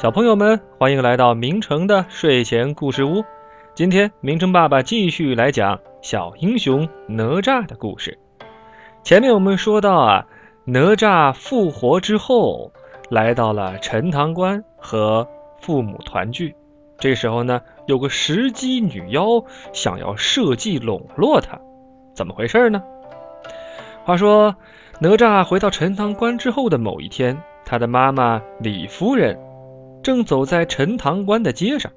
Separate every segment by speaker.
Speaker 1: 小朋友们，欢迎来到明成的睡前故事屋。今天，明成爸爸继续来讲小英雄哪吒的故事。前面我们说到啊，哪吒复活之后，来到了陈塘关和父母团聚。这时候呢，有个石矶女妖想要设计笼络他，怎么回事呢？话说，哪吒回到陈塘关之后的某一天，他的妈妈李夫人正走在陈塘关的街上，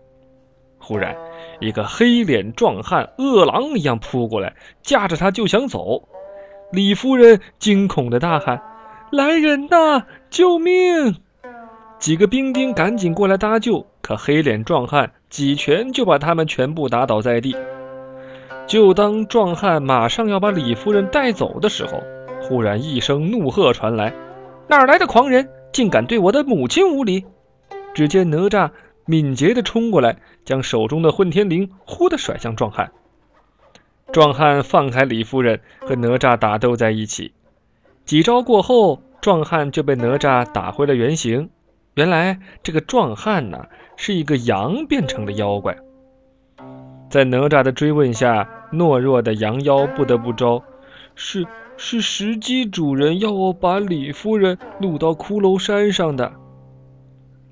Speaker 1: 忽然，一个黑脸壮汉饿狼一样扑过来，架着他就想走。李夫人惊恐的大喊：“来人呐，救命！”几个兵丁赶紧过来搭救，可黑脸壮汉几拳就把他们全部打倒在地。就当壮汉马上要把李夫人带走的时候，忽然一声怒喝传来：“哪来的狂人，竟敢对我的母亲无礼！”只见哪吒敏捷地冲过来，将手中的混天绫忽地甩向壮汉。壮汉放开李夫人，和哪吒打斗在一起。几招过后，壮汉就被哪吒打回了原形。原来这个壮汉呢，是一个羊变成的妖怪。在哪吒的追问下，懦弱的羊妖不得不招：“是是石矶主人要我把李夫人掳到骷髅山上的。”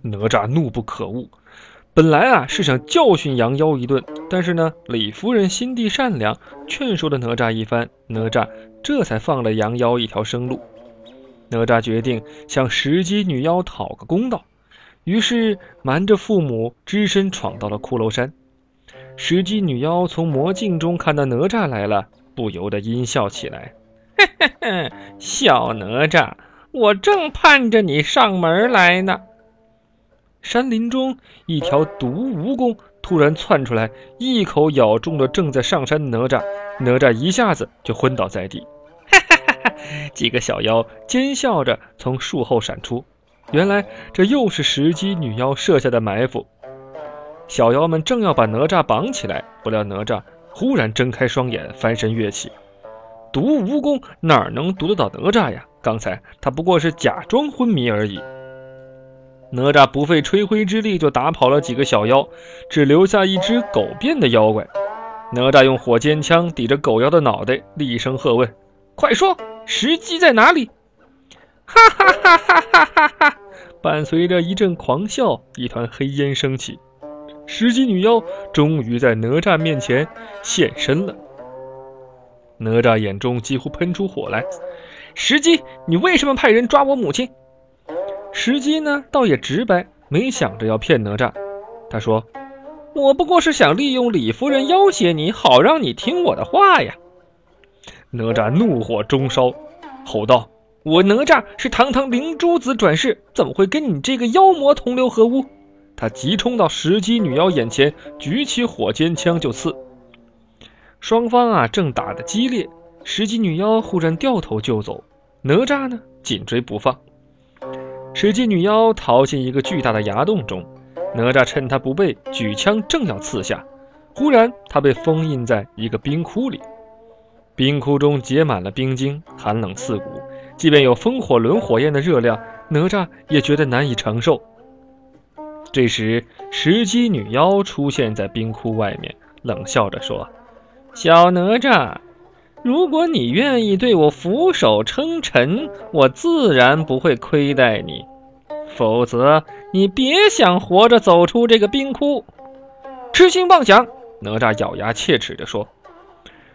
Speaker 1: 哪吒怒不可遏，本来啊是想教训羊妖一顿，但是呢，李夫人心地善良，劝说了哪吒一番，哪吒这才放了羊妖一条生路。哪吒决定向石矶女妖讨个公道，于是瞒着父母，只身闯到了骷髅山。石矶女妖从魔镜中看到哪吒来了，不由得阴笑起来：“嘿嘿嘿，小哪吒，我正盼着你上门来呢。”山林中，一条毒蜈蚣突然窜出来，一口咬中了正在上山的哪吒，哪吒一下子就昏倒在地。几个小妖奸笑着从树后闪出，原来这又是石矶女妖设下的埋伏。小妖们正要把哪吒绑起来，不料哪吒忽然睁开双眼，翻身跃起。毒蜈蚣哪能毒得到哪吒呀？刚才他不过是假装昏迷而已。哪吒不费吹灰之力就打跑了几个小妖，只留下一只狗变的妖怪。哪吒用火尖枪抵着狗妖的脑袋，厉声喝问：“快说！”石矶在哪里？哈哈哈哈哈哈！哈！伴随着一阵狂笑，一团黑烟升起，石矶女妖终于在哪吒面前现身了。哪吒眼中几乎喷出火来：“石矶，你为什么派人抓我母亲？”石矶呢，倒也直白，没想着要骗哪吒。他说：“我不过是想利用李夫人要挟你，好让你听我的话呀。”哪吒怒火中烧，吼道：“我哪吒是堂堂灵珠子转世，怎么会跟你这个妖魔同流合污？”他急冲到石矶女妖眼前，举起火尖枪就刺。双方啊正打得激烈，石矶女妖忽然掉头就走，哪吒呢紧追不放。石矶女妖逃进一个巨大的崖洞中，哪吒趁她不备，举枪正要刺下，忽然他被封印在一个冰窟里。冰窟中结满了冰晶，寒冷刺骨。即便有风火轮火焰的热量，哪吒也觉得难以承受。这时，石矶女妖出现在冰窟外面，冷笑着说：“小哪吒，如果你愿意对我俯首称臣，我自然不会亏待你；否则，你别想活着走出这个冰窟。”痴心妄想！哪吒咬牙切齿地说。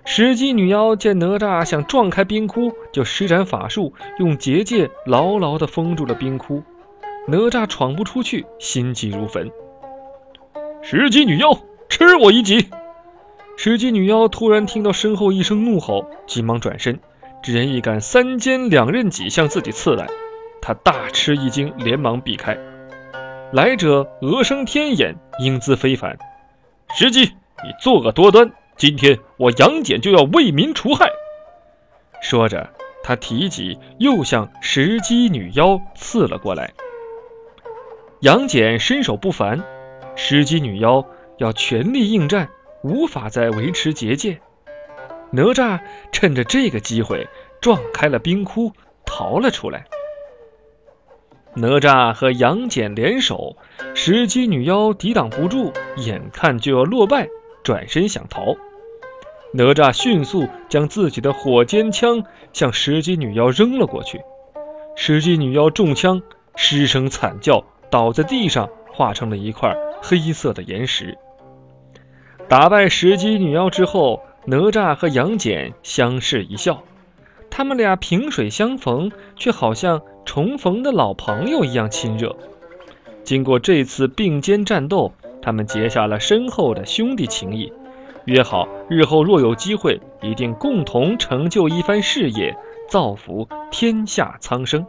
Speaker 1: 石矶女妖见哪吒想撞开冰窟，就施展法术，用结界牢牢地封住了冰窟。哪吒闯不出去，心急如焚。石矶女妖，吃我一戟！石矶女妖突然听到身后一声怒吼，急忙转身，只见一杆三尖两刃戟向自己刺来。他大吃一惊，连忙避开。来者额生天眼，英姿非凡。石矶，你作恶多端！今天我杨戬就要为民除害。说着，他提起又向石矶女妖刺了过来。杨戬身手不凡，石矶女妖要全力应战，无法再维持结界。哪吒趁着这个机会撞开了冰窟，逃了出来。哪吒和杨戬联手，石矶女妖抵挡不住，眼看就要落败，转身想逃。哪吒迅速将自己的火尖枪向石矶女妖扔了过去，石矶女妖中枪，失声惨叫，倒在地上，化成了一块黑色的岩石。打败石矶女妖之后，哪吒和杨戬相视一笑，他们俩萍水相逢，却好像重逢的老朋友一样亲热。经过这次并肩战斗，他们结下了深厚的兄弟情谊。约好，日后若有机会，一定共同成就一番事业，造福天下苍生。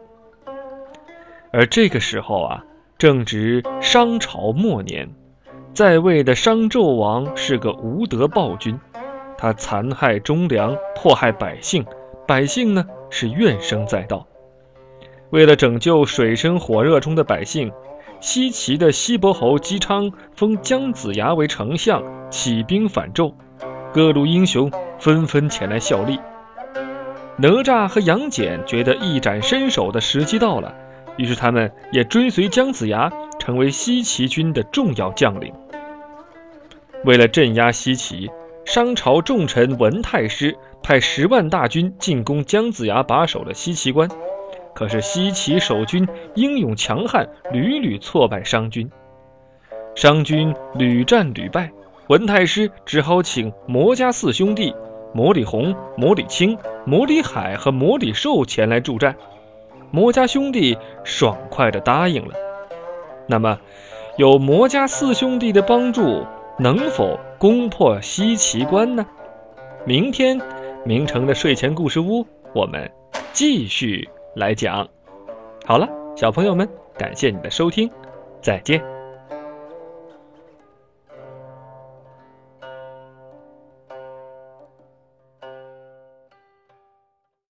Speaker 1: 而这个时候啊，正值商朝末年，在位的商纣王是个无德暴君，他残害忠良，迫害百姓，百姓呢是怨声载道。为了拯救水深火热中的百姓。西岐的西伯侯姬昌封姜子牙为丞相，起兵反纣，各路英雄纷纷前来效力。哪吒和杨戬觉得一展身手的时机到了，于是他们也追随姜子牙，成为西岐军的重要将领。为了镇压西岐，商朝重臣文太师派十万大军进攻姜子牙把守的西岐关。可是西岐守军英勇强悍，屡屡挫败商军。商军屡战屡败，文太师只好请魔家四兄弟魔里红、魔里青、魔里海和魔里寿前来助战。魔家兄弟爽快地答应了。那么，有魔家四兄弟的帮助，能否攻破西岐关呢？明天，明城的睡前故事屋，我们继续。来讲，好了，小朋友们，感谢你的收听，再见。